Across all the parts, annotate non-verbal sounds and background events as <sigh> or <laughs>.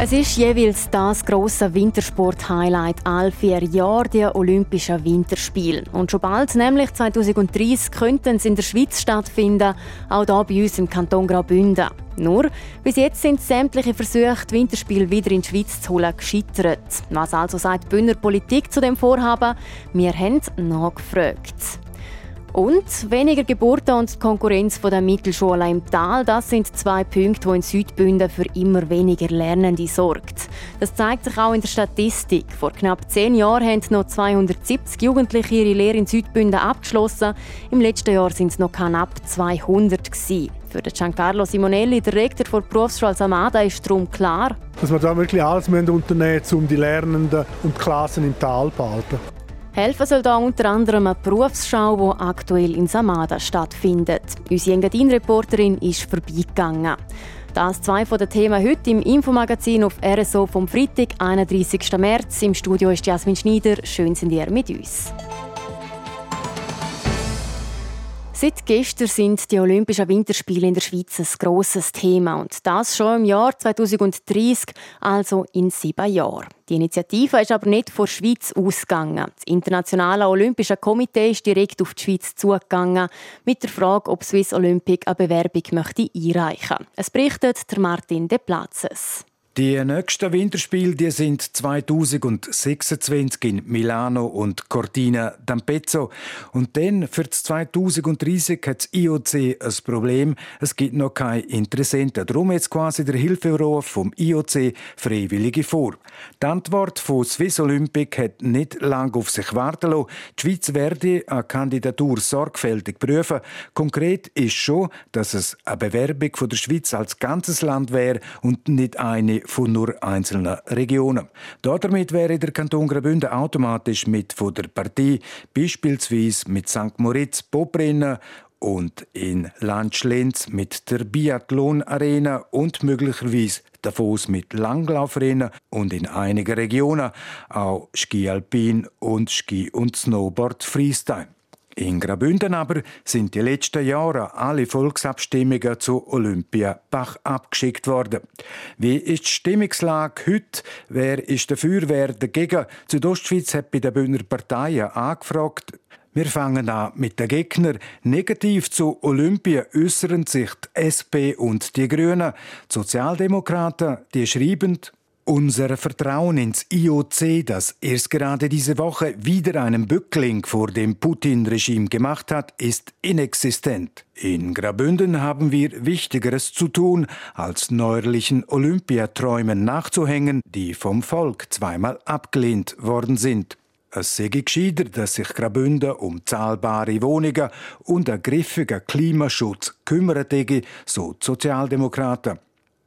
Es ist jeweils das große Wintersport-Highlight all vier Jahre der Olympischen Winterspiele. Und schon bald, nämlich 2030, könnten sie in der Schweiz stattfinden, auch hier bei uns im Kanton Graubünden. Nur, bis jetzt sind sämtliche Versuche, die Winterspiele wieder in die Schweiz zu holen, gescheitert. Was also sagt die Bündner Politik zu dem Vorhaben? Wir haben nachgefragt. Und weniger Geburten und die Konkurrenz der Mittelschulen im Tal, das sind zwei Punkte, die in Südbünden für immer weniger Lernende sorgt. Das zeigt sich auch in der Statistik. Vor knapp zehn Jahren haben noch 270 Jugendliche ihre Lehre in Südbünden abgeschlossen. Im letzten Jahr sind es noch knapp 200 gewesen. Für Giancarlo Simonelli, der Rektor der Berufsschule Samada, ist darum klar, dass wir da wirklich alles unternehmen müssen, um die Lernenden und die Klassen im Tal zu behalten. Helfen soll da unter anderem eine Berufsschau, die aktuell in Samada stattfindet. Unsere Engadin-Reporterin ist vorbeigegangen. Das zwei von den Themen heute im Infomagazin auf RSO vom Freitag, 31. März. Im Studio ist Jasmin Schneider. Schön sind ihr mit uns. Seit gestern sind die Olympischen Winterspiele in der Schweiz ein grosses Thema und das schon im Jahr 2030, also in sieben Jahren. Die Initiative ist aber nicht von der Schweiz ausgegangen. Das Internationale Olympische Komitee ist direkt auf die Schweiz zugegangen mit der Frage, ob Swiss Olympic eine Bewerbung möchte einreichen möchte. Es berichtet Martin De Platzes. Die nächsten Winterspiele die sind 2026 in Milano und Cortina d'Ampezzo. Und dann für 2030 hat das IOC ein Problem. Es gibt noch keine Interessenten. Darum jetzt quasi der Hilferuf vom IOC Freiwillige vor. Die Antwort von Swiss Olympic hat nicht lange auf sich warten lassen. Die Schweiz werde eine Kandidatur sorgfältig prüfen. Konkret ist schon, dass es eine Bewerbung von der Schweiz als ganzes Land wäre und nicht eine von nur einzelnen Regionen. Damit wäre der Kanton Graubünden automatisch mit von der Partie, beispielsweise mit St. Moritz, Poprennen und in Landschlenz mit der Biathlon Arena und möglicherweise Davos mit Langlaufrennen und in einigen Regionen auch Ski Alpin und Ski und Snowboard Freestyle. In Graubünden aber sind die letzten Jahre alle Volksabstimmungen zu Olympia Bach abgeschickt worden. Wie ist die Stimmungslage heute? Wer ist dafür, wer dagegen? Südostschweiz hat bei den Bündner Parteien angefragt. Wir fangen an mit den Gegnern. Negativ zu Olympia äußern sich die SP und die Grünen. Die Sozialdemokraten, die schreiben, unser Vertrauen ins IOC, das erst gerade diese Woche wieder einen Bückling vor dem Putin-Regime gemacht hat, ist inexistent. In Grabünden haben wir Wichtigeres zu tun, als neuerlichen Olympiaträumen nachzuhängen, die vom Volk zweimal abgelehnt worden sind. Es sei gescheiter, dass sich Grabünden um zahlbare Wohnungen und einen Klimaschutz kümmert, so Sozialdemokraten.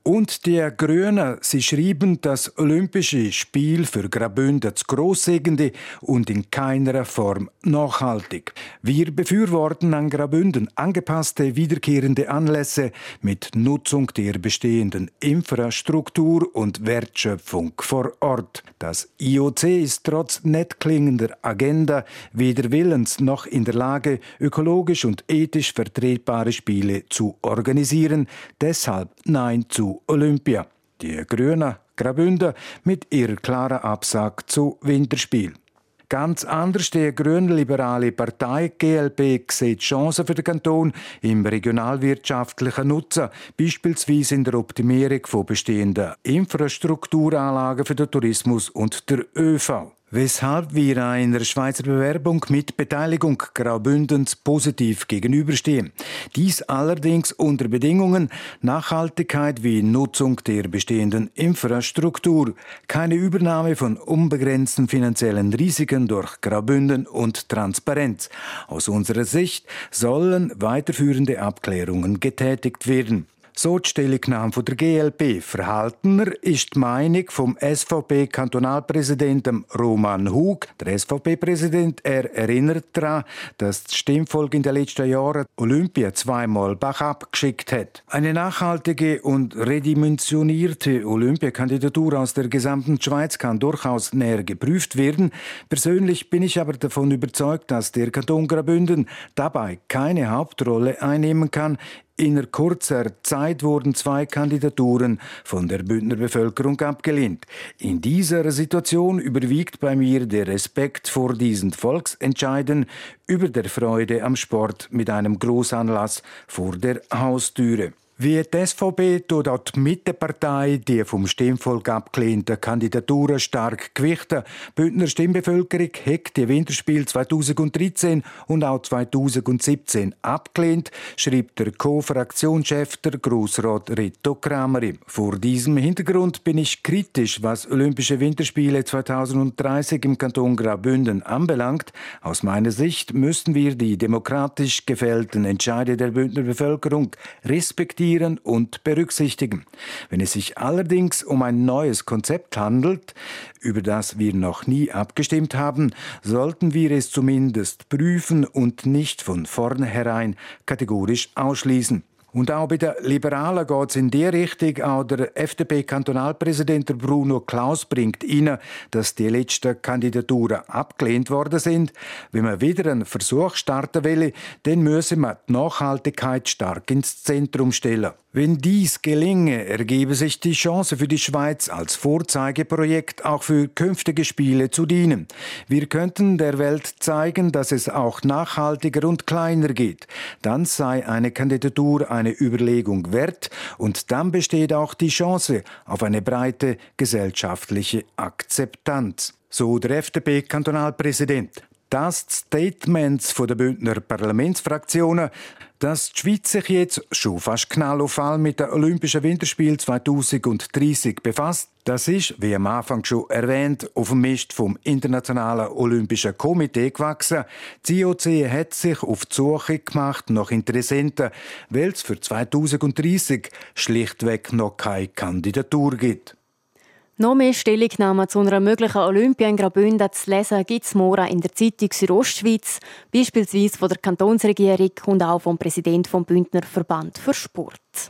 Und die Grünen, sie schrieben, das Olympische Spiel für Graubünden zu großsägende und in keiner Form nachhaltig. Wir befürworten an Graubünden angepasste wiederkehrende Anlässe mit Nutzung der bestehenden Infrastruktur und Wertschöpfung vor Ort. Das IOC ist trotz nett klingender Agenda weder willens noch in der Lage, ökologisch und ethisch vertretbare Spiele zu organisieren. Deshalb Nein zu Olympia. Die Grünen Graubünden mit ihrer klaren Absage zu Winterspiel. Ganz anders die grünliberale Partei GLP sieht Chancen für den Kanton im regionalwirtschaftlichen Nutzen, beispielsweise in der Optimierung von bestehenden Infrastrukturanlagen für den Tourismus und der ÖV weshalb wir einer Schweizer Bewerbung mit Beteiligung Graubündens positiv gegenüberstehen. Dies allerdings unter Bedingungen Nachhaltigkeit wie Nutzung der bestehenden Infrastruktur, keine Übernahme von unbegrenzten finanziellen Risiken durch Graubünden und Transparenz. Aus unserer Sicht sollen weiterführende Abklärungen getätigt werden. So die Stellungnahme der GLP. Verhaltener ist die Meinung vom SVP-Kantonalpräsidenten Roman Hug. Der SVP-Präsident er erinnert daran, dass das Stimmvolk in den letzten Jahren Olympia zweimal backup geschickt hat. Eine nachhaltige und redimensionierte Olympiakandidatur aus der gesamten Schweiz kann durchaus näher geprüft werden. Persönlich bin ich aber davon überzeugt, dass der Kanton Graubünden dabei keine Hauptrolle einnehmen kann. In kurzer Zeit wurden zwei Kandidaturen von der Bündner Bevölkerung abgelehnt. In dieser Situation überwiegt bei mir der Respekt vor diesen Volksentscheiden über der Freude am Sport mit einem Großanlass vor der Haustüre. Wie die SVP tut auch die Mittepartei die vom Stimmvolk abgelehnten Kandidaturen stark gewichten. Bündner Stimmbevölkerung hat die Winterspiel 2013 und auch 2017 abgelehnt, schreibt der Co-Fraktionschef der Grossrat Rito Krameri. Vor diesem Hintergrund bin ich kritisch, was Olympische Winterspiele 2030 im Kanton Graubünden anbelangt. Aus meiner Sicht müssen wir die demokratisch gefällten Entscheide der Bündner Bevölkerung respektieren diskutieren und berücksichtigen. Wenn es sich allerdings um ein neues Konzept handelt, über das wir noch nie abgestimmt haben, sollten wir es zumindest prüfen und nicht von vornherein kategorisch ausschließen. Und auch bei den Liberalen geht es in die Richtung. Auch der FDP-Kantonalpräsident Bruno Klaus bringt Ihnen, dass die letzten Kandidaturen abgelehnt worden sind. Wenn man wieder einen Versuch starten will, dann müssen wir die Nachhaltigkeit stark ins Zentrum stellen. Wenn dies gelinge, ergebe sich die Chance für die Schweiz als Vorzeigeprojekt auch für künftige Spiele zu dienen. Wir könnten der Welt zeigen, dass es auch nachhaltiger und kleiner geht. Dann sei eine Kandidatur eine Überlegung wert und dann besteht auch die Chance auf eine breite gesellschaftliche Akzeptanz. So der FDP-Kantonalpräsident. Das Statements der Bündner Parlamentsfraktionen dass die Schweiz sich jetzt schon fast knall auf Fall mit den Olympischen Winterspielen 2030 befasst, das ist, wie am Anfang schon erwähnt, auf dem Mist vom Internationalen Olympischen Komitee gewachsen. Die IOC hat sich auf die Suche gemacht nach Interessenten, weil es für 2030 schlichtweg noch keine Kandidatur gibt. Noch mehr Stellungnahmen zu einer möglichen Olympia in Graubünden zu lesen gibt es morgen in der Zeitung Südostschweiz, beispielsweise von der Kantonsregierung und auch vom Präsidenten vom Bündner Verband für Sport.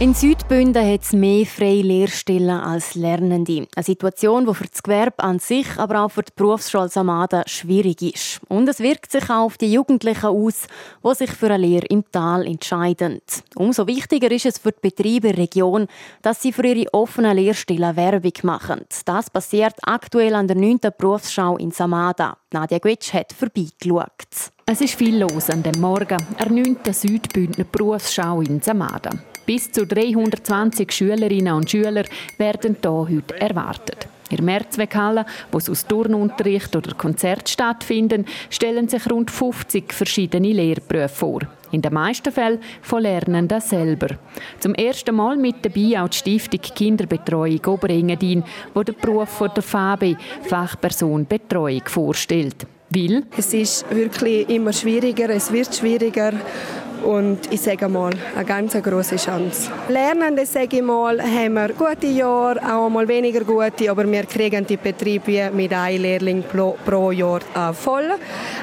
In Südbünden hat es mehr freie Lehrstellen als Lernende. Eine Situation, die für das Gewerbe an sich, aber auch für die Berufsschule Samada schwierig ist. Und es wirkt sich auch auf die Jugendlichen aus, die sich für eine Lehre im Tal entscheiden. Umso wichtiger ist es für die Betriebe der Region, dass sie für ihre offenen Lehrstellen Werbung machen. Das passiert aktuell an der 9. Berufsschau in Samada. Nadia Gwetsch hat vorbeigeschaut. Es ist viel los an dem Morgen, der 9. Südbündner Berufsschau in Samada. Bis zu 320 Schülerinnen und Schüler werden hier heute erwartet. In der wo es aus Turnunterricht oder Konzert stattfinden, stellen sich rund 50 verschiedene Lehrberufe vor. In den meisten Fällen von Lernenden selber. Zum ersten Mal mit dabei auch die Stiftung Kinderbetreuung Oberengadin, wo der Beruf von der Fabi Fachperson Betreuung vorstellt. Will? Es ist wirklich immer schwieriger, es wird schwieriger und ich sage mal, eine ganz große Chance. Lernende, sage ich mal, haben wir gute Jahre, auch mal weniger gute, aber wir kriegen die Betriebe mit einem Lehrling pro, pro Jahr äh, voll.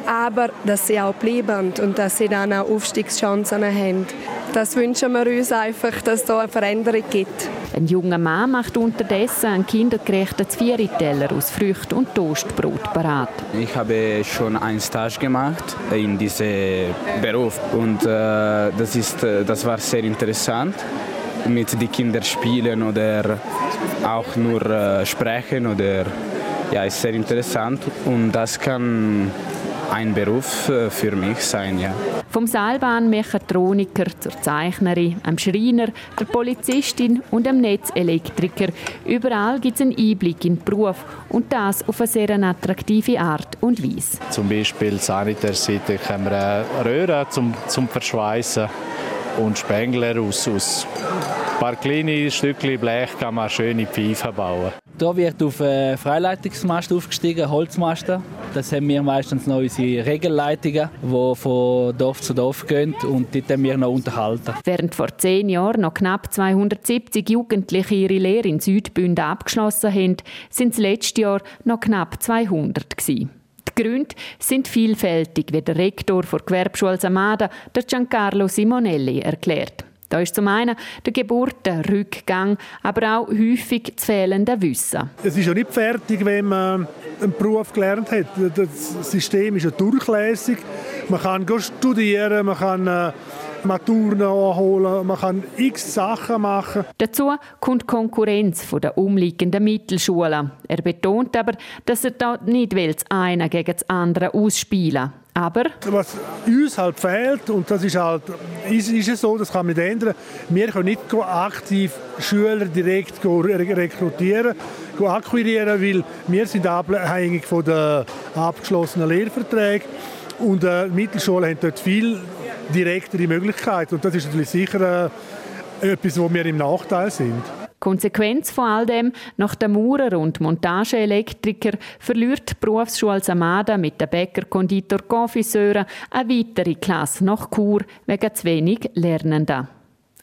Aber dass sie auch bleiben und dass sie dann auch Aufstiegschancen haben, das wünschen wir uns einfach, dass es da eine Veränderung gibt. Ein junger Mann macht unterdessen einen kindergerechten Zvieri-Teller aus Früchten und Toastbrot parat. Ich habe schon einen Stage gemacht in diesem Beruf und äh, das, ist, äh, das war sehr interessant. Mit den Kindern spielen oder auch nur äh, sprechen oder ja, ist sehr interessant. Und das kann ein Beruf äh, für mich sein, ja. Vom Seilbahnmechatroniker zur Zeichnerin, einem Schreiner, der Polizistin und dem Netzelektriker. Überall gibt es einen Einblick in den Beruf und das auf eine sehr attraktive Art und Weise. Zum Beispiel Sanitärseite haben wir Röhren zum, zum Verschweißen und Spengler aus, aus ein paar kleine Stückchen Blech kann man schöne Pfeifen bauen. Hier wird auf einen Freileitungsmast aufgestiegen, Holzmasten. Das haben wir meistens noch unsere Regelleitungen, die von Dorf zu Dorf gehen und die wir noch unterhalten. Während vor zehn Jahren noch knapp 270 Jugendliche ihre Lehre in Südbünden abgeschlossen haben, sind es letztes Jahr noch knapp 200 gewesen. Die Gründe sind vielfältig, wie der Rektor der Gewerbeschule Samada, der Giancarlo Simonelli, erklärt. Da ist zum einen der Geburtenrückgang, aber auch häufig das fehlende Wissen. Es ist ja nicht fertig, wenn man einen Beruf gelernt hat. Das System ist ja durchlässig. Man kann studieren, man kann äh, Maturen anholen, man kann x Sachen machen. Dazu kommt die Konkurrenz von der umliegenden Mittelschulen. Er betont aber, dass er dort nicht will, das eine gegen das andere ausspielen aber was uns halt fehlt, und das ist halt ist, ist es so, das kann man nicht ändern, wir können nicht aktiv Schüler direkt rekrutieren, akquirieren, weil wir sind abhängig von den abgeschlossenen Lehrverträgen und äh, die Mittelschulen haben dort viel direktere Möglichkeiten und das ist natürlich sicher äh, etwas, wo wir im Nachteil sind. Konsequenz von all dem, nach dem Maurer und Montageelektriker verliert die Berufsschule Samada mit den Bäcker, Konditor, Konfiseuren eine weitere Klasse nach Chur wegen zu wenig Lernenden.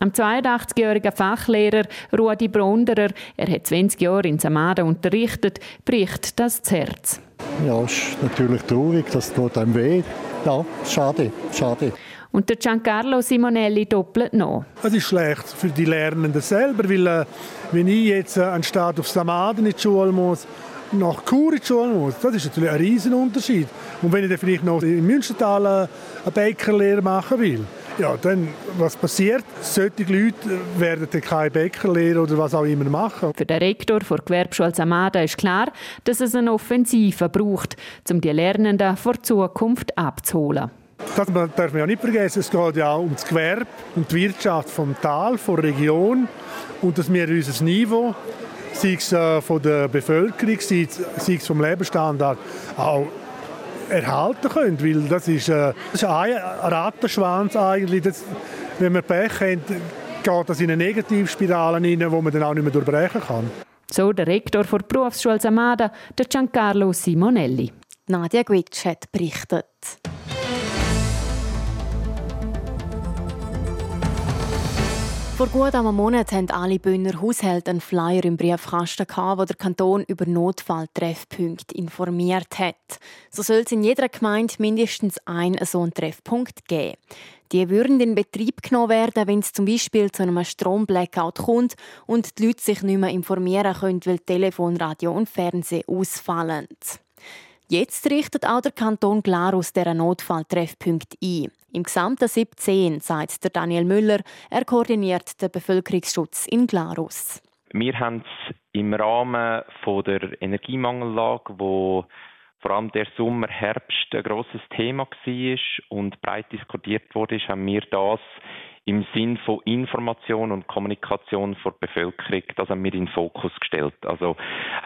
Am 82-jährigen Fachlehrer Rudi Bronderer, er hat 20 Jahre in Samada unterrichtet, bricht das, das Herz. Ja, es ist natürlich traurig, das tut einem weh. Ja, schade, schade. Und der Giancarlo Simonelli doppelt noch. Es ist schlecht für die Lernenden selber, weil äh, wenn ich jetzt äh, anstatt auf Samaden in die Schule muss, nach Chur in die Schule muss, das ist natürlich ein riesen Unterschied. Und wenn ich dann vielleicht noch in Münstertal äh, eine Bäckerlehre machen will, ja, dann, was passiert? Solche Leute werden dann keine Bäckerlehre oder was auch immer machen. Für den Rektor der Gewerbeschule Samada ist klar, dass es eine Offensive braucht, um die Lernenden vor Zukunft abzuholen. Das darf man ja nicht vergessen. Es geht ja auch um das Gewerbe und die Wirtschaft vom Tal, der Region und dass wir unser Niveau, sei es äh, von der Bevölkerung, sei es vom Lebensstandard, auch erhalten können, weil das ist, äh, das ist ein Rattenschwanz eigentlich. Das, wenn wir Pech haben, geht das in eine Negativspirale rein, wo man dann auch nicht mehr durchbrechen kann. So der Rektor der Berufsschule Samada, der Giancarlo Simonelli. Nadia Gwitsch hat berichtet. Vor gut einem Monat haben alle Bühner Haushalte einen Flyer im Briefkasten wo der Kanton über Notfalltreffpunkte informiert hat. So soll es in jeder Gemeinde mindestens einen so einen Treffpunkt geben. Die würden in Betrieb genommen werden, wenn es zum Beispiel zu einem Stromblackout kommt und die Leute sich nicht mehr informieren können, weil Telefon, Radio und Fernsehen ausfallen. Jetzt richtet auch der Kanton Glarus der Notfalltreffpunkt ein. Im gesamten 17, sagt der Daniel Müller. Er koordiniert den Bevölkerungsschutz in Glarus. Wir haben es im Rahmen der Energiemangellage, wo vor allem der Sommer, Herbst ein grosses Thema war und breit diskutiert wurde, haben wir das im Sinn von Information und Kommunikation vor der Bevölkerung, das haben wir in den Fokus gestellt. Also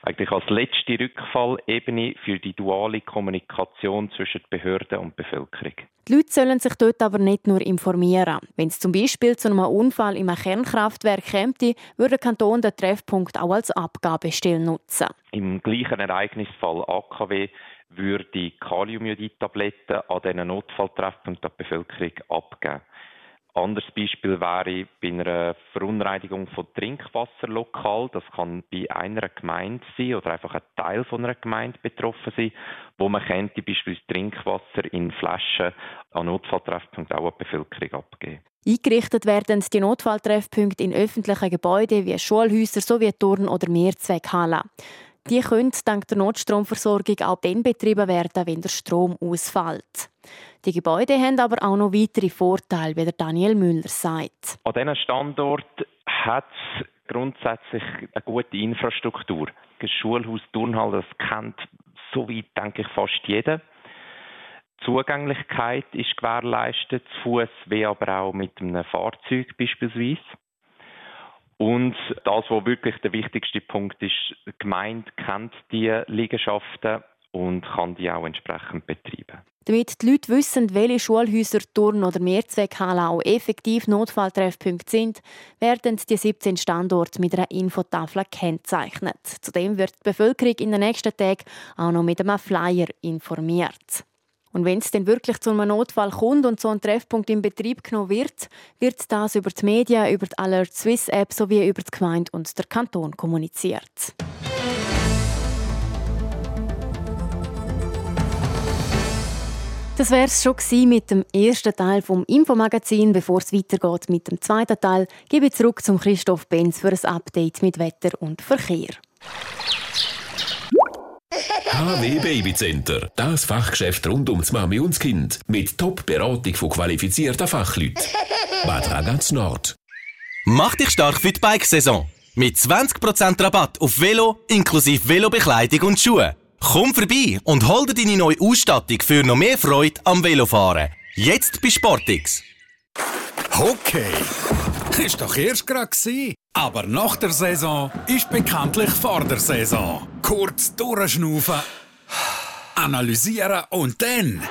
eigentlich als letzte Rückfallebene für die duale Kommunikation zwischen Behörden und Bevölkerung. Die Leute sollen sich dort aber nicht nur informieren. Wenn es zum Beispiel zu einem Unfall im Kernkraftwerk käme, würde der Kanton den Treffpunkt auch als Abgabestelle nutzen. Im gleichen Ereignisfall AKW würde Kaliumjodid-Tabletten an diesen Notfalltreffpunkt der Bevölkerung abgeben. Anderes Beispiel wäre bei einer Verunreinigung von Trinkwasser lokal. Das kann bei einer Gemeinde sein oder einfach ein Teil von einer Gemeinde betroffen sein, wo man könnte beispielsweise Trinkwasser in Flaschen an Notfalltreffpunkten auch an die Bevölkerung abgeben. Eingerichtet werden die Notfalltreffpunkte in öffentlichen Gebäuden wie Schulhäuser sowie Turn- oder Mehrzweckhallen. Die können dank der Notstromversorgung auch dann betrieben werden, wenn der Strom ausfällt. Die Gebäude haben aber auch noch weitere Vorteile, wie der Daniel Müller sagt. An diesem Standort hat es grundsätzlich eine gute Infrastruktur. Das Schulhaus Turnhall, das kennt so weit, denke ich, fast jeder. Die Zugänglichkeit ist gewährleistet, zu Fuß wie aber auch mit einem Fahrzeug beispielsweise. Und das, was wirklich der wichtigste Punkt ist, die Gemeinde kennt die Liegenschaften und kann die auch entsprechend betreiben. Damit die Leute wissen, welche Schulhäuser, Turn- oder Mehrzweckhallen auch effektiv Notfalltreffpunkte sind, werden die 17 Standorte mit einer Infotafel gekennzeichnet. Zudem wird die Bevölkerung in den nächsten Tagen auch noch mit einem Flyer informiert. Und wenn es dann wirklich zu einem Notfall kommt und so ein Treffpunkt in Betrieb genommen wird, wird das über die Medien, über die Alert Swiss App sowie über die Gemeinde und der Kanton kommuniziert. Das wäre es schon mit dem ersten Teil vom Infomagazin. Bevor es weitergeht mit dem zweiten Teil, gebe ich zurück zum Christoph Benz für ein Update mit Wetter und Verkehr. HW Babycenter, das Fachgeschäft rund ums Mami und das Kind. Mit Top-Beratung von qualifizierten Fachleuten. <laughs> Bad Ragaz Nord. Mach dich stark für die Bike-Saison. Mit 20% Rabatt auf Velo inklusive Velobekleidung und Schuhe. Komm vorbei und hol dir deine neue Ausstattung für noch mehr Freude am Velofahren. Jetzt bei Sportix. Okay. Ist doch erst gerade Aber nach der Saison ist bekanntlich vor der Saison. Kurz durchschnaufen, analysieren und dann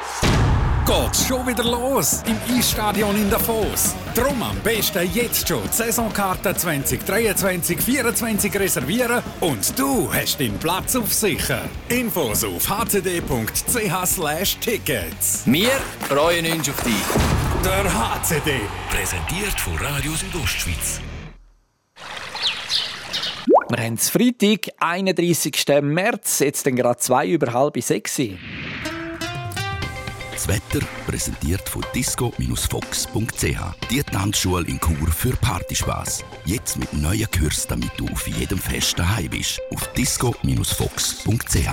geht's schon wieder los im Eisstadion in Davos. Drum am besten jetzt schon die Saisonkarte 2023-24 reservieren und du hast den Platz auf sicher. Infos auf hcd.ch/tickets. Wir freuen uns auf dich. Der HCD. Präsentiert von Radio Südostschweiz. Wir haben es Freitag, 31. März, jetzt gerade zwei über halb sechs. Das Wetter präsentiert von disco-fox.ch. Die Tanzschule in Chur für Partyspaß. Jetzt mit neuen Kürzen, damit du auf jedem Fest daheim bist. Auf disco-fox.ch.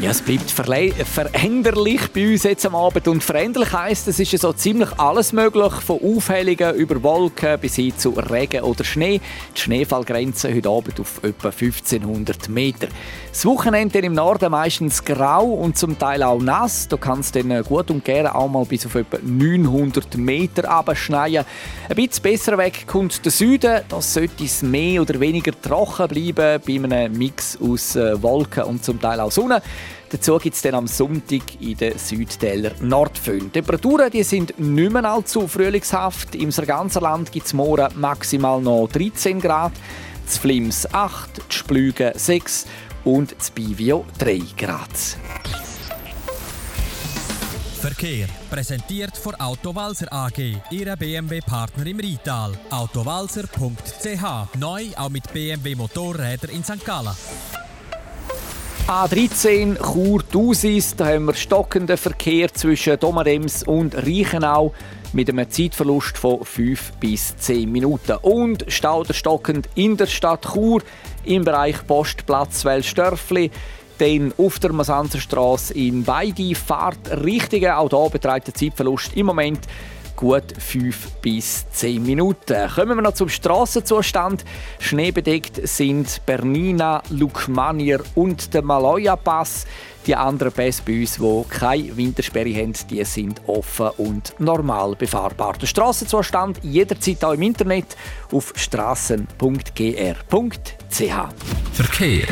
Ja, es bleibt veränderlich bei uns jetzt am Abend. Und veränderlich heisst, es ist ja so ziemlich alles möglich, von Aufhellungen über Wolken bis hin zu Regen oder Schnee. Die Schneefallgrenze heute Abend auf etwa 1500 Meter. Das Wochenende im Norden meistens grau und zum Teil auch nass. Da kann es dann gut und gerne auch mal bis auf etwa 900 Meter abschneien. Ein bisschen besser weg kommt der Süden. Das sollte es mehr oder weniger trocken bleiben bei einem Mix aus äh, Wolken und zum Teil auch Sonne. Dazu gibt es dann am Sonntag in den Südtäler Nordföhn. Die Temperaturen die sind nicht mehr allzu frühlingshaft. Im ganzen Land gibt es morgen maximal noch 13 Grad, das Flims 8, die Splüge 6 und das Bivio 3 Grad. Verkehr präsentiert von Autowalzer AG, Ihrer BMW-Partner im Rital. Autowalzer.ch neu auch mit BMW Motorräder in St. Gallen. A13 Chur-Dusis, da haben wir stockenden Verkehr zwischen Domarems und Reichenau mit einem Zeitverlust von 5 bis 10 Minuten. Und stauderstockend in der Stadt Chur im Bereich Postplatz Wellstörfli. Dann auf der Masanzerstraße in beide Fahrtrichtungen. Auch hier beträgt der Zeitverlust im Moment gut 5 bis 10 Minuten. Kommen wir noch zum Strassenzustand. Schneebedeckt sind Bernina, Lukmanier und der Maloja Pass. Die anderen Pässe bei uns, die keine Wintersperre haben, die sind offen und normal befahrbar. Der Strassenzustand jederzeit auch im Internet auf strassen.gr.ch. Verkehr.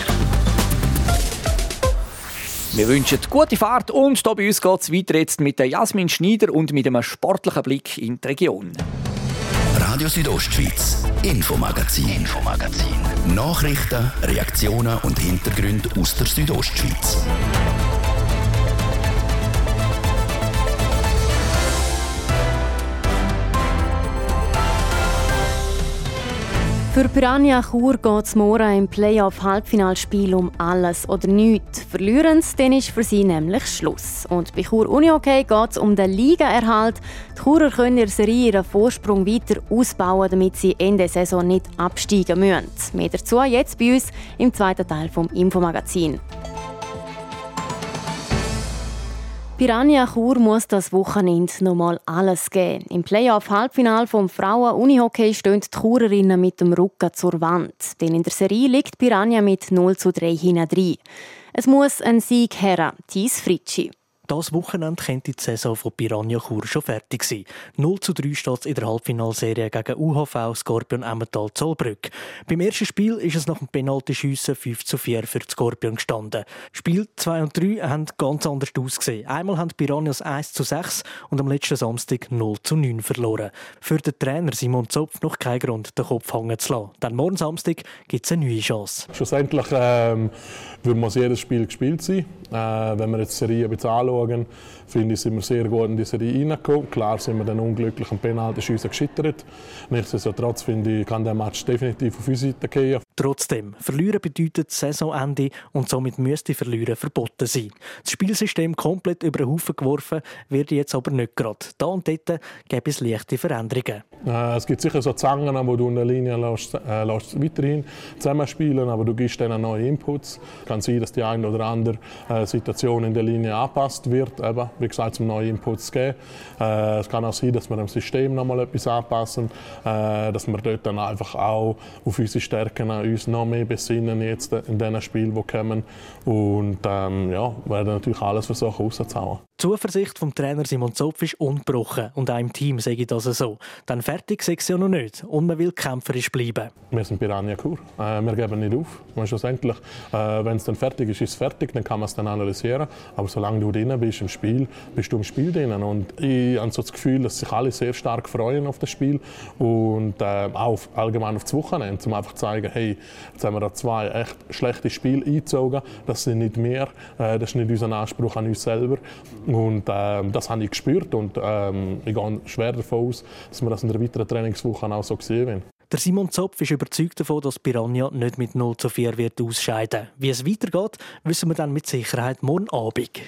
Wir wünschen gute Fahrt und hier bei uns geht es weiter jetzt mit Jasmin Schneider und mit einem sportlichen Blick in die Region. Radio Südostschweiz, Infomagazin, Infomagazin. Nachrichten, Reaktionen und Hintergründe aus der Südostschweiz. Für Piranha Chur geht es morgen im Playoff-Halbfinalspiel um alles oder nichts. Verlieren sie, dann ist für sie nämlich Schluss. Und bei Chur Unihockey geht es um den Ligaerhalt. Die Churer können ihre Serie ihren Vorsprung weiter ausbauen, damit sie Ende Saison nicht absteigen müssen. Mehr dazu jetzt bei uns im zweiten Teil vom Infomagazin. Piranha Chur muss das Wochenende nochmal alles geben. Im Playoff-Halbfinal vom Frauen-Unihockey stehen die Churerinnen mit dem Rücken zur Wand. Denn in der Serie liegt Piranha mit 0 zu 3 hinten drin. Es muss ein Sieg her, Thies Fritschi. Das Wochenende könnte die Saison von Piranha Chur schon fertig sein. 0 zu 3 steht es in der Halbfinalserie gegen UHV Scorpion Emmental Zollbrück. Beim ersten Spiel ist es nach dem Penaltyschiessen 5 zu 4 für die Scorpion gestanden. Spiel 2 und 3 haben ganz anders ausgesehen. Einmal haben die Piranhas 1 zu 6 und am letzten Samstag 0 zu 9 verloren. Für den Trainer Simon Zopf noch kein Grund, den Kopf hängen zu lassen. Denn morgen Samstag gibt es eine neue Chance. Schlussendlich ähm, wird man jedes Spiel gespielt sein. Äh, wenn wir jetzt die Serie bisschen anschauen, finde ich, sind wir sehr gut in die Serie reingekommen. Klar sind wir dann unglücklich am Penaltyschiessen gescheitert. Nichtsdestotrotz finde ich, kann der Match definitiv auf unsere Seite gehen. Trotzdem, verlieren bedeutet Saisonende und somit müsste Verlieren verboten sein. Das Spielsystem komplett über den Haufen geworfen wird jetzt aber nicht gerade. Da und dort gibt es leichte Veränderungen. Äh, es gibt sicher so Zangen, wo du in der Linie lässt, äh, lässt weiterhin zusammenspielen, aber du gibst dann neue Inputs. Kann sein, dass die eine oder andere äh, Situation in der Linie angepasst wird, eben, wie gesagt, um neue Inputs zu geben. Äh, es kann auch sein, dass wir am System noch mal etwas anpassen, äh, dass wir dort dann einfach auch auf unsere Stärken uns noch mehr besinnen jetzt in diesen Spielen, die kommen. Und ähm, ja, werden natürlich alles versuchen rauszuhauen. Die Zuversicht vom Trainer Simon Zopf ist ungebrochen und auch im Team sage ich das so. Dann fertig sei es ja noch nicht und man will kämpferisch bleiben. Wir sind Piranha Kur. Äh, wir geben nicht auf. Schlussendlich, äh, wenn es dann fertig ist, ist es fertig, dann kann man es dann analysieren. Aber solange du drin bist im Spiel, bist du im Spiel drin. Und ich habe so das Gefühl, dass sich alle sehr stark freuen auf das Spiel und äh, auch allgemein auf das Wochenende, um einfach zu zeigen, hey, jetzt haben wir da zwei echt schlechte Spiele eingezogen. Das sind nicht mehr, äh, das ist nicht unser Anspruch an uns selber. Und ähm, das habe ich gespürt und ähm, ich gehe schwer davon aus, dass wir das in der weiteren Trainingswoche auch so sehen werden. Der Simon Zopf ist überzeugt davon, dass Piranha nicht mit 0 zu 4 wird ausscheiden. Wie es weitergeht, wissen wir dann mit Sicherheit morgen Abend.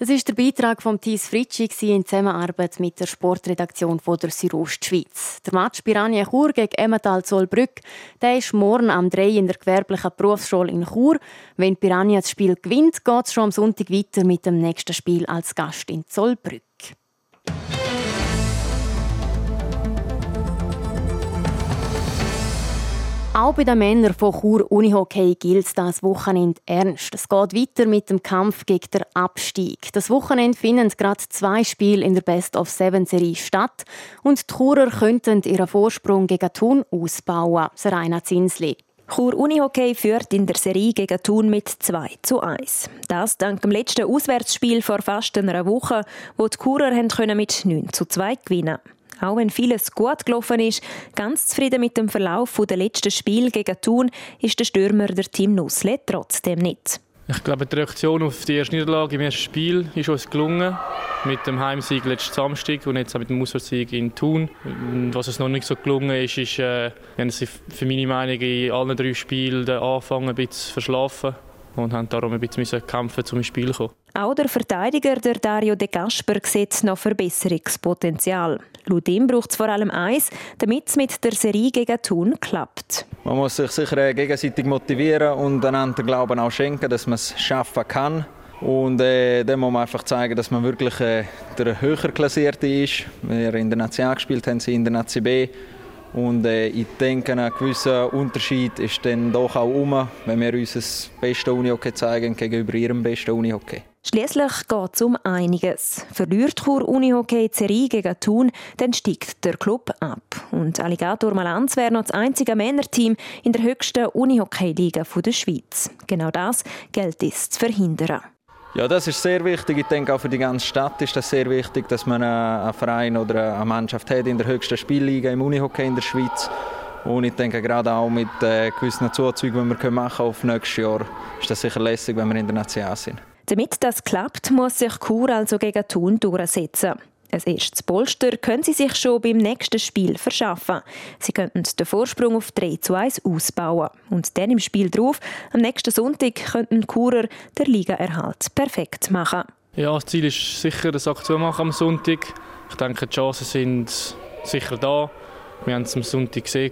Das ist der Beitrag von Thies Fritschi in Zusammenarbeit mit der Sportredaktion von der Südostschweiz. Der Match Piranha Chur gegen Emmental Zollbrück der ist morgen am 3 in der gewerblichen Berufsschule in Chur. Wenn Piranha das Spiel gewinnt, geht es schon am Sonntag weiter mit dem nächsten Spiel als Gast in Zollbrück. Auch bei den Männern von Chur Unihockey gilt das Wochenende ernst. Es geht weiter mit dem Kampf gegen den Abstieg. Das Wochenende finden gerade zwei Spiele in der Best of Seven Serie statt und die Churer könnten ihren Vorsprung gegen Thun ausbauen. Serena Zinsli. Chur Unihockey führt in der Serie gegen Thun mit 2 zu 1. Das dank dem letzten Auswärtsspiel vor fast einer Woche, wo die Churer mit 9 zu 2 gewinnen konnten. Auch wenn vieles gut gelaufen ist, ganz zufrieden mit dem Verlauf der letzten Spiel gegen Thun ist der Stürmer der Team Nussle trotzdem nicht. Ich glaube, die Reaktion auf die erste Niederlage im ersten Spiel ist uns gelungen. Mit dem Heimsieg letzten Samstag und jetzt auch mit dem Auswärtssieg in Thun. Was uns noch nicht so gelungen ist, ist, äh, haben für meine Meinung in allen drei Spielen den Anfang ein bisschen verschlafen und haben darum ein bisschen kämpfen, um ins Spiel zu kommen. Auch der Verteidiger der Dario De Gasper sieht noch Verbesserungspotenzial. Laut ihm braucht es vor allem eins, damit es mit der Serie gegen Thun klappt. Man muss sich sicher äh, gegenseitig motivieren und einander Glauben auch schenken, dass man es schaffen kann. Und äh, dann muss man einfach zeigen, dass man wirklich äh, der höher Klassierte ist. Wir in der National gespielt haben, sie in der Nazi B. Und äh, ich denke, ein gewisser Unterschied ist dann doch auch um, wenn wir unser bestes Unihockey zeigen gegenüber ihrem besten Unihockey. Schließlich geht es um einiges. Verliert Chur Unihockey Serie gegen Thun, dann steigt der Club ab. Und Alligator Malanz wäre noch das einzige Männerteam in der höchsten Unihockey-Liga der Schweiz. Genau das gilt es zu verhindern. Ja, das ist sehr wichtig. Ich denke, auch für die ganze Stadt ist das sehr wichtig, dass man einen Verein oder eine Mannschaft hat in der höchsten Spielliga im Unihockey in der Schweiz. Und ich denke, gerade auch mit äh, gewissen Zuzügen, die wir machen auf nächstes Jahr, ist das sicher lässig, wenn wir in der Nation sind. Damit das klappt, muss sich Chur also gegen Thun durchsetzen. Ein erstes Polster können sie sich schon beim nächsten Spiel verschaffen. Sie könnten den Vorsprung auf 3 zu 1 ausbauen. Und dann im Spiel drauf, am nächsten Sonntag, könnten Churer der Ligaerhalt perfekt machen. Ja, das Ziel ist sicher, das Sack zu machen am Sonntag. Ich denke, die Chancen sind sicher da. Wir haben es am Sonntag gesehen,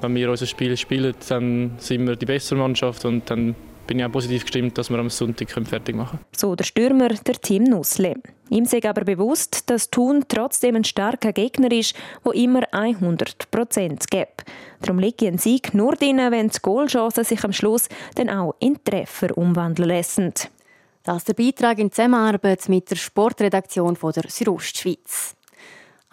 wenn wir unser Spiel spielen, dann sind wir die bessere Mannschaft und dann bin ich auch positiv gestimmt, dass wir am Sonntag fertig machen können. So der Stürmer, der Team Nussle. Ihm sei aber bewusst, dass Thun trotzdem ein starker Gegner ist, wo immer 100 Prozent gibt. Darum liegt ein Sieg nur drin, wenn die Goalchancen sich am Schluss dann auch in Treffer umwandeln lassen. Das ist der Beitrag in Zusammenarbeit mit der Sportredaktion der Südostschweiz.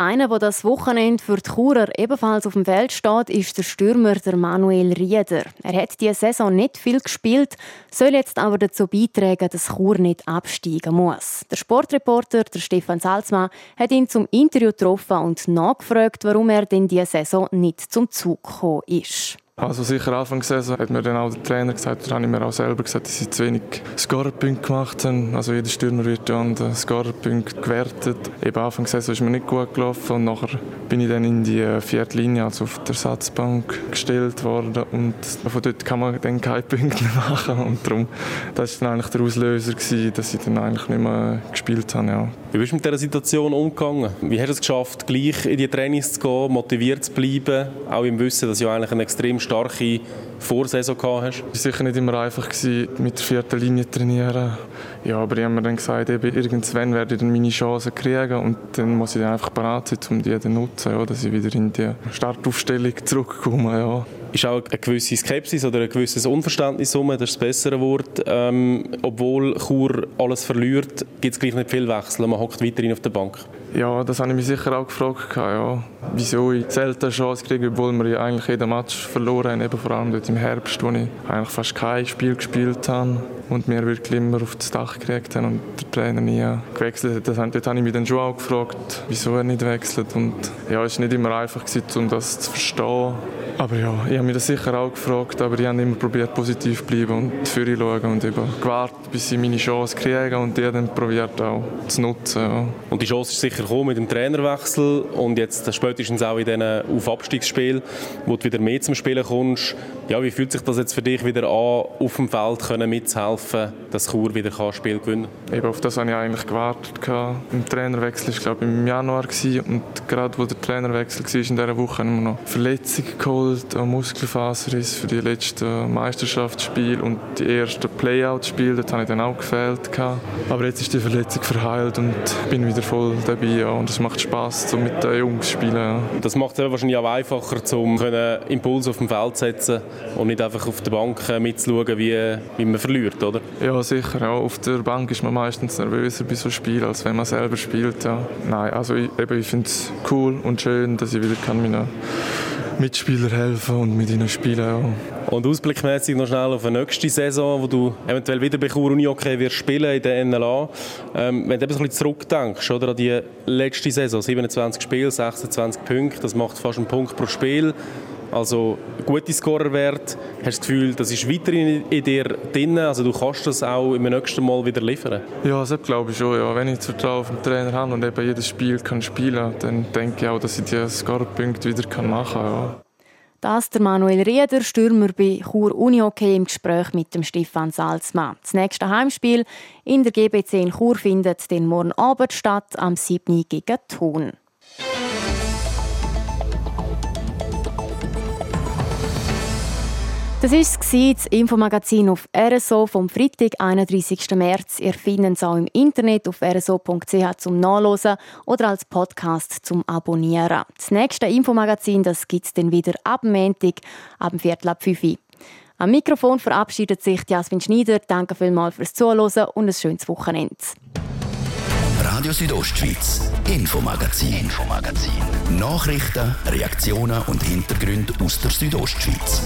Einer, der das Wochenende für die Churer ebenfalls auf dem Feld steht, ist der Stürmer der Manuel Rieder. Er hat diese Saison nicht viel gespielt, soll jetzt aber dazu beitragen, dass Chur nicht absteigen muss. Der Sportreporter der Stefan Salzmann hat ihn zum Interview getroffen und nachgefragt, warum er denn diese Saison nicht zum Zug gekommen ist. Also sicher Anfang der Saison hat mir dann auch der Trainer gesagt, da habe ich mir auch selber gesagt, dass sie zu wenig Scorerpunkte gemacht haben. Also jeder Stürmer wird ja an den Scorerpunkten gewertet. Eben Anfang der Saison ist mir nicht gut gelaufen und nachher bin ich dann in die äh, vierte Linie, also auf der Ersatzbank gestellt worden und von dort kann man dann keine Punkte machen und darum, das war dann eigentlich der Auslöser gewesen, dass ich dann eigentlich nicht mehr gespielt habe, ja. Wie bist du mit dieser Situation umgegangen? Wie hast du es geschafft, gleich in die Trainings zu gehen, motiviert zu bleiben, auch im Wissen, dass ja eigentlich eine extrem starke Vorsaison gehabt hast? Es war sicher nicht immer einfach, mit der vierten Linie zu trainieren. Ja, aber ich habe mir dann gesagt, eben, irgendwann werde ich dann meine Chancen kriegen und dann muss ich dann einfach bereit sein, um die zu nutzen, ja, dass ich wieder in die Startaufstellung zurückkomme. Ja. Ist auch eine gewisse Skepsis oder ein gewisses Unverständnis um, das ist das bessere Wort. Ähm, obwohl Chur alles verliert, gibt es gleich nicht viel Wechsel. Man hockt weiterhin auf der Bank. Ja, das habe ich mich sicher auch gefragt. Ja. Wieso ich selten Chance kriege, obwohl wir ja eigentlich jeden Match verloren haben. Eben vor allem dort im Herbst, wo ich eigentlich fast kein Spiel gespielt habe und wir wirklich immer auf das Dach gekriegt haben und der Trainer nie gewechselt hat. Das, dort habe ich mich dann schon auch gefragt, wieso er nicht wechselt. Und ja, es war nicht immer einfach, um das zu verstehen. Aber ja, ich habe mich das sicher auch gefragt, aber ich habe immer probiert, positiv zu bleiben und für schauen und eben gewartet, bis ich meine Chance kriege und die dann probiert auch zu nutzen. Ja. Und die Chance ist sicher gekommen mit dem Trainerwechsel und jetzt spätestens auch in diesen Auf-Abstiegsspielen, wo du wieder mehr zum Spielen kommst. Ja, wie fühlt sich das jetzt für dich wieder an, auf dem Feld können mitzuhelfen, dass Chur wieder kann Spiel gewinnen kann? Eben auf das habe ich eigentlich gewartet. Im Trainerwechsel war glaube ich im Januar und gerade wo der Trainerwechsel war in dieser Woche haben wir noch Verletzungen geholt, Muskelfaserriss für die letzten Meisterschaftsspiele und die ersten Playout-Spiele, dort habe ich dann auch gefehlt. Aber jetzt ist die Verletzung verheilt und bin wieder voll dabei ja, und es macht Spaß, so mit den Jungs zu spielen. Ja. Das macht es wahrscheinlich auch einfacher, um Impulse auf dem Feld zu setzen und nicht einfach auf der Bank äh, mitzuschauen, wie, wie man verliert, oder? Ja, sicher. Ja. Auf der Bank ist man meistens nervöser bei so Spielen, als wenn man selber spielt. Ja. Nein, also ich, ich finde es cool und schön, dass ich wieder kann meinen Mitspielern helfen und mit ihnen spielen. Ja. Und ausblickmäßig noch schnell auf die nächste Saison, wo du eventuell wieder bei Chur Uni okay wirst spielen in der NLA. Ähm, wenn du ein bisschen zurückdenkst oder, an die letzte Saison, 27 Spiele, 26 Punkte, das macht fast einen Punkt pro Spiel. Also gute Scorerwert. Hast du das Gefühl, das ist weiterhin in dir drin? Also du kannst das auch im nächsten Mal wieder liefern? Ja, das glaube ich schon. Ja. Wenn ich das Vertrauen auf den Trainer habe und eben jedes Spiel kann spielen kann, dann denke ich auch, dass ich die Scorerpunkte wieder machen kann. Ja. Das der Manuel Rieder, Stürmer bei Chur Unihockey im Gespräch mit dem Stefan Salzmann. Das nächste Heimspiel in der GBC in Chur findet den morgen Abend statt, am 7. gegen Thun. Das war das Infomagazin auf RSO vom Freitag, 31. März. Ihr findet es auch im Internet auf rso.ch zum Nachlesen oder als Podcast zum Abonnieren. Das nächste Infomagazin gibt es dann wieder ab Montag, ab dem Viertel ab 5 Uhr. Am Mikrofon verabschiedet sich Jasmin Schneider. Danke vielmals fürs Zuhören und ein schönes Wochenende. Radio Südostschweiz, Infomagazin, Infomagazin. Nachrichten, Reaktionen und Hintergründe aus der Südostschweiz.